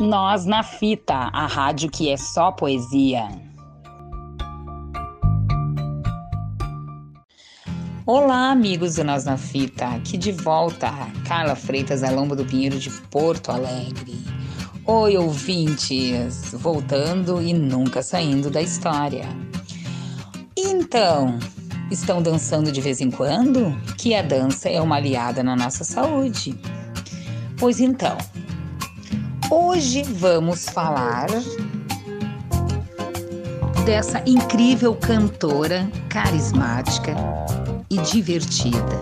Nós na Fita, a rádio que é só poesia. Olá, amigos do Nós na Fita, aqui de volta, Carla Freitas, da Lomba do Pinheiro de Porto Alegre. Oi, ouvintes, voltando e nunca saindo da história. Então, estão dançando de vez em quando? Que a dança é uma aliada na nossa saúde. Pois então, hoje vamos falar dessa incrível cantora carismática e divertida,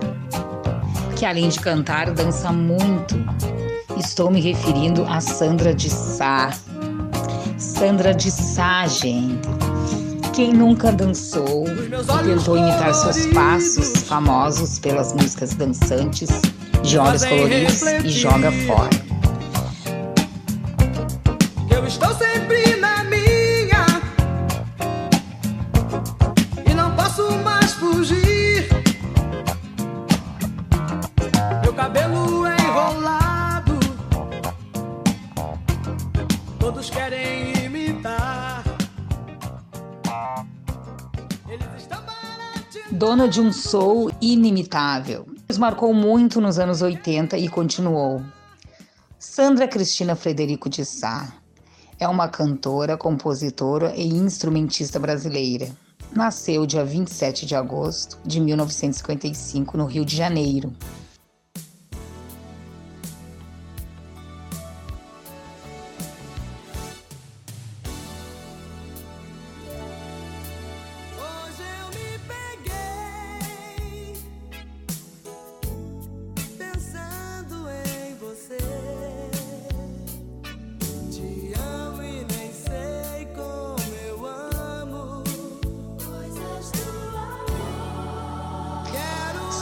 que além de cantar, dança muito. Estou me referindo a Sandra de Sá. Sandra de Sá, gente. Quem nunca dançou e tentou imitar seus passos famosos pelas músicas dançantes de olhos coloridos e joga fora. Dona de um soul inimitável. Marcou muito nos anos 80 e continuou. Sandra Cristina Frederico de Sá é uma cantora, compositora e instrumentista brasileira. Nasceu dia 27 de agosto de 1955 no Rio de Janeiro.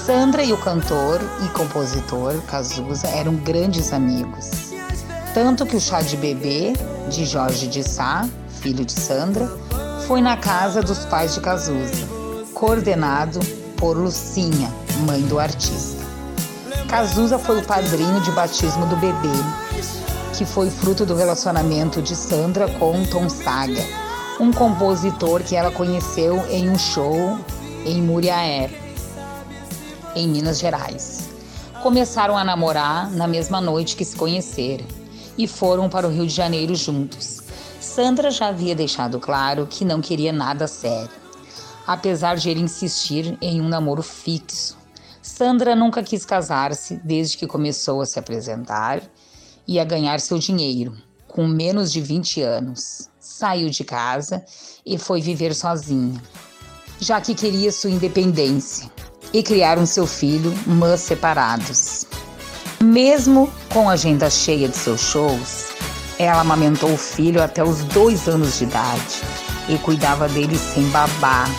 Sandra e o cantor e compositor Cazuza eram grandes amigos. Tanto que o chá de bebê de Jorge de Sá, filho de Sandra, foi na casa dos pais de Cazuza, coordenado por Lucinha, mãe do artista. Cazuza foi o padrinho de batismo do bebê, que foi fruto do relacionamento de Sandra com Tom Saga, um compositor que ela conheceu em um show em Muriaé, em Minas Gerais. Começaram a namorar na mesma noite que se conheceram e foram para o Rio de Janeiro juntos. Sandra já havia deixado claro que não queria nada sério, apesar de ele insistir em um namoro fixo. Sandra nunca quis casar-se desde que começou a se apresentar e a ganhar seu dinheiro, com menos de 20 anos. Saiu de casa e foi viver sozinha, já que queria sua independência e criaram seu filho, mas separados. Mesmo com a agenda cheia de seus shows, ela amamentou o filho até os dois anos de idade e cuidava dele sem babar.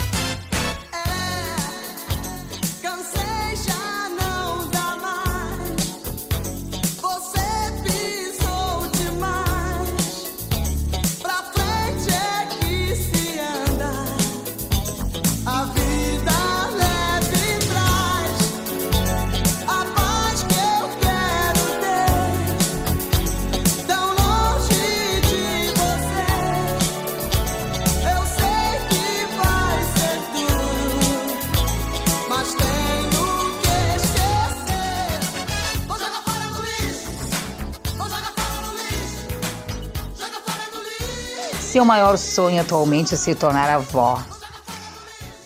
Seu maior sonho atualmente é se tornar avó.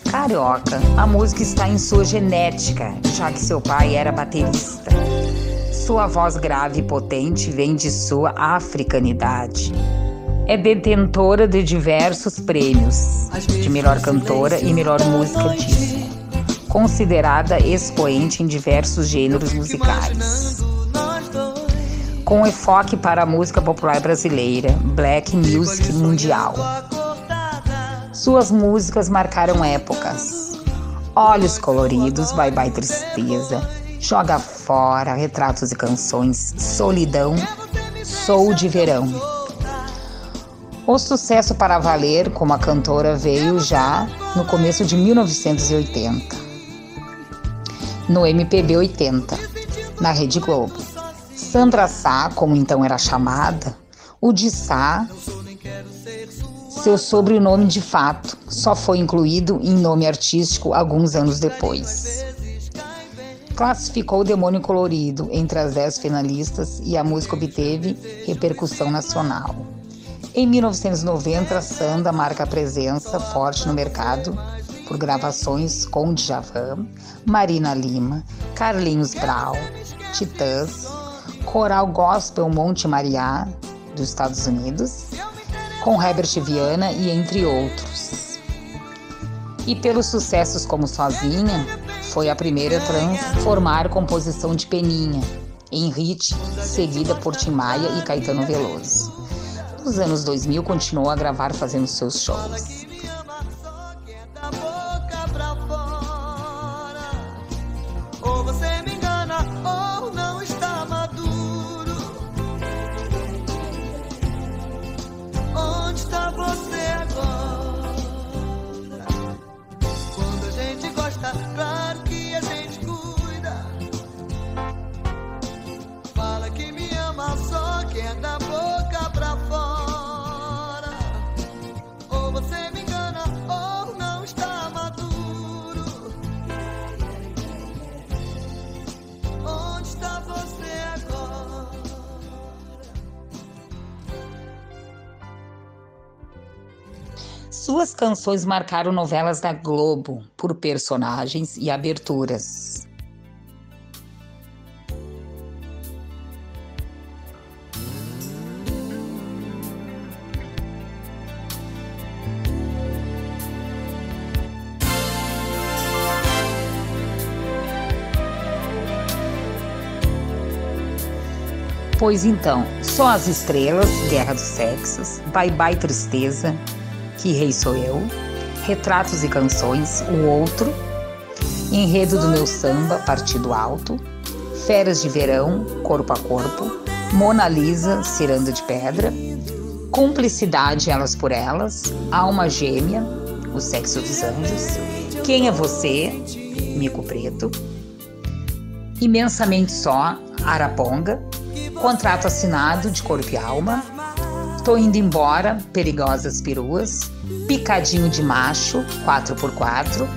Carioca, a música está em sua genética, já que seu pai era baterista. Sua voz grave e potente vem de sua africanidade. É detentora de diversos prêmios de melhor cantora e melhor música disco. Considerada expoente em diversos gêneros musicais. Com enfoque para a música popular brasileira, black music mundial. Suas músicas marcaram épocas. Olhos coloridos, Bye Bye Tristeza, Joga Fora, Retratos e Canções, Solidão, Sou de Verão. O sucesso para valer como a cantora veio já no começo de 1980, no MPB 80, na Rede Globo. Sandra Sá, como então era chamada, O de Sá, seu sobrenome de fato, só foi incluído em nome artístico alguns anos depois. Classificou o Demônio Colorido entre as dez finalistas e a música obteve repercussão nacional. Em 1990, Sanda marca presença forte no mercado por gravações com Djavan, Marina Lima, Carlinhos Brau, Titãs, Coral Gospel Monte Mariá, dos Estados Unidos, com Herbert Viana e entre outros. E pelos sucessos como Sozinha, foi a primeira a transformar composição de Peninha em hit, seguida por Tim Maia e Caetano Veloso. Nos anos 2000 continuou a gravar fazendo seus shows. Suas canções marcaram novelas da Globo por personagens e aberturas. Pois então, só as estrelas, Guerra dos Sexos, Bye Bye Tristeza, Que Rei Sou Eu, Retratos e Canções, O Outro, Enredo do Meu Samba, Partido Alto, Feras de Verão, Corpo a Corpo, Mona Lisa, Ciranda de Pedra, Cumplicidade Elas por Elas, Alma Gêmea, O Sexo dos Anjos, Quem é Você, Mico Preto, Imensamente Só, Araponga, Contrato assinado de corpo e alma. Tô indo embora, perigosas peruas. Picadinho de macho, 4x4.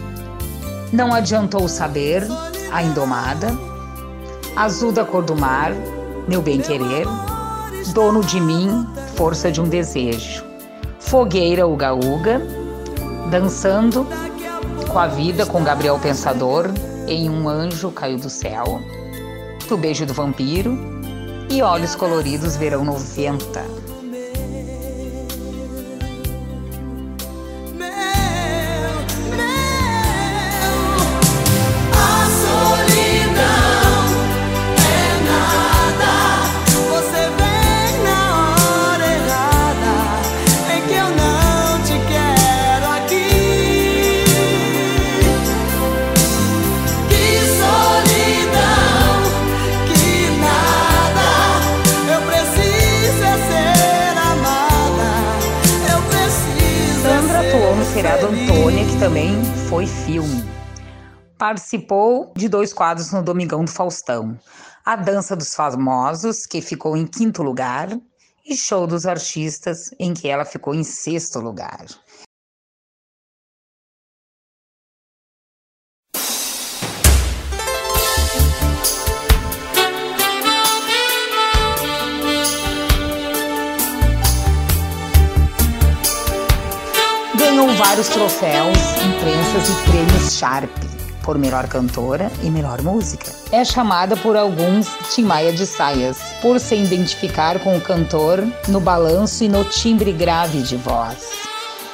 Não adiantou saber, a indomada. Azul da cor do mar, meu bem-querer. Dono de mim, força de um desejo. Fogueira uga-uga. Dançando com a vida com Gabriel Pensador. Em um anjo caiu do céu. O beijo do vampiro e Olhos Coloridos Verão 90. Foi filme. Participou de dois quadros no Domingão do Faustão: A Dança dos Famosos, que ficou em quinto lugar, e Show dos Artistas, em que ela ficou em sexto lugar. Vários troféus, imprensas e prêmios Sharp por melhor cantora e melhor música. É chamada por alguns Tim Maia de Saias, por se identificar com o cantor no balanço e no timbre grave de voz.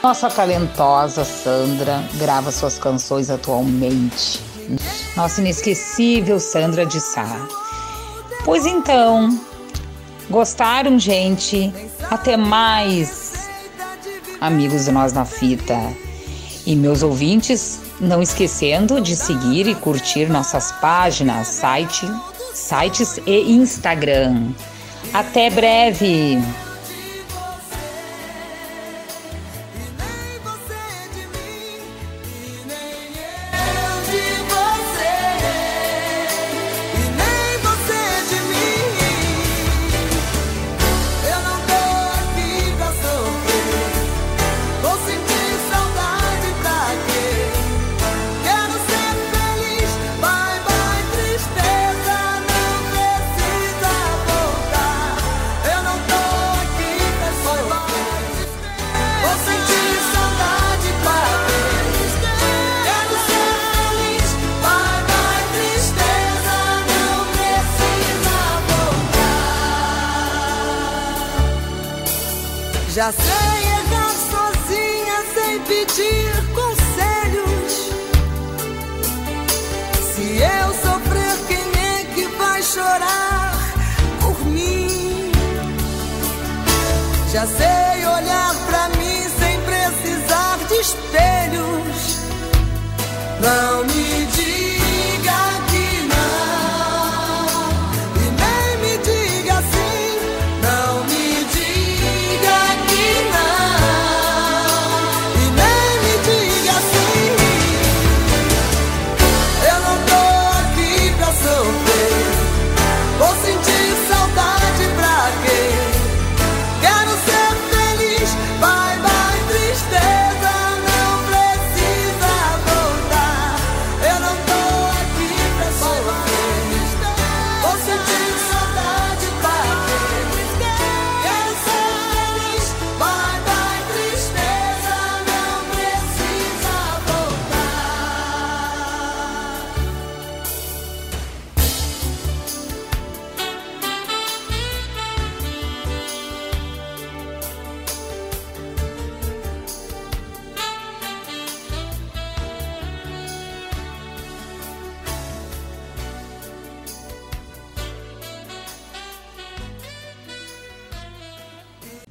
Nossa talentosa Sandra grava suas canções atualmente. Nossa inesquecível Sandra de Sá. Pois então, gostaram, gente? Até mais! Amigos de Nós na Fita. E meus ouvintes, não esquecendo de seguir e curtir nossas páginas, site, sites e Instagram. Até breve! Já sei errar sozinha sem pedir conselhos. Se eu sofrer, quem é que vai chorar por mim? Já sei olhar pra mim sem precisar de espelhos. Não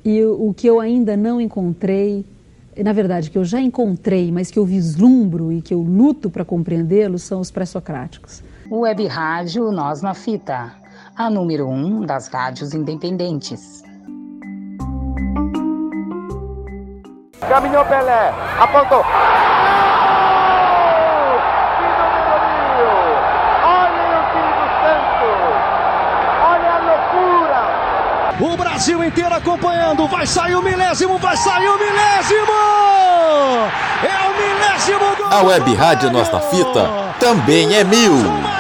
E o que eu ainda não encontrei, na verdade, que eu já encontrei, mas que eu vislumbro e que eu luto para compreendê-lo, são os pré-socráticos. Web Rádio Nós na Fita, a número um das rádios independentes. Caminhou Pelé, apontou. Que número mil! Olha o time do Santos! Olha a loucura! O Brasil inteiro acompanhando. Vai sair o milésimo, vai sair o milésimo! É o milésimo gol! A Web Rádio Nossa Fita também é mil.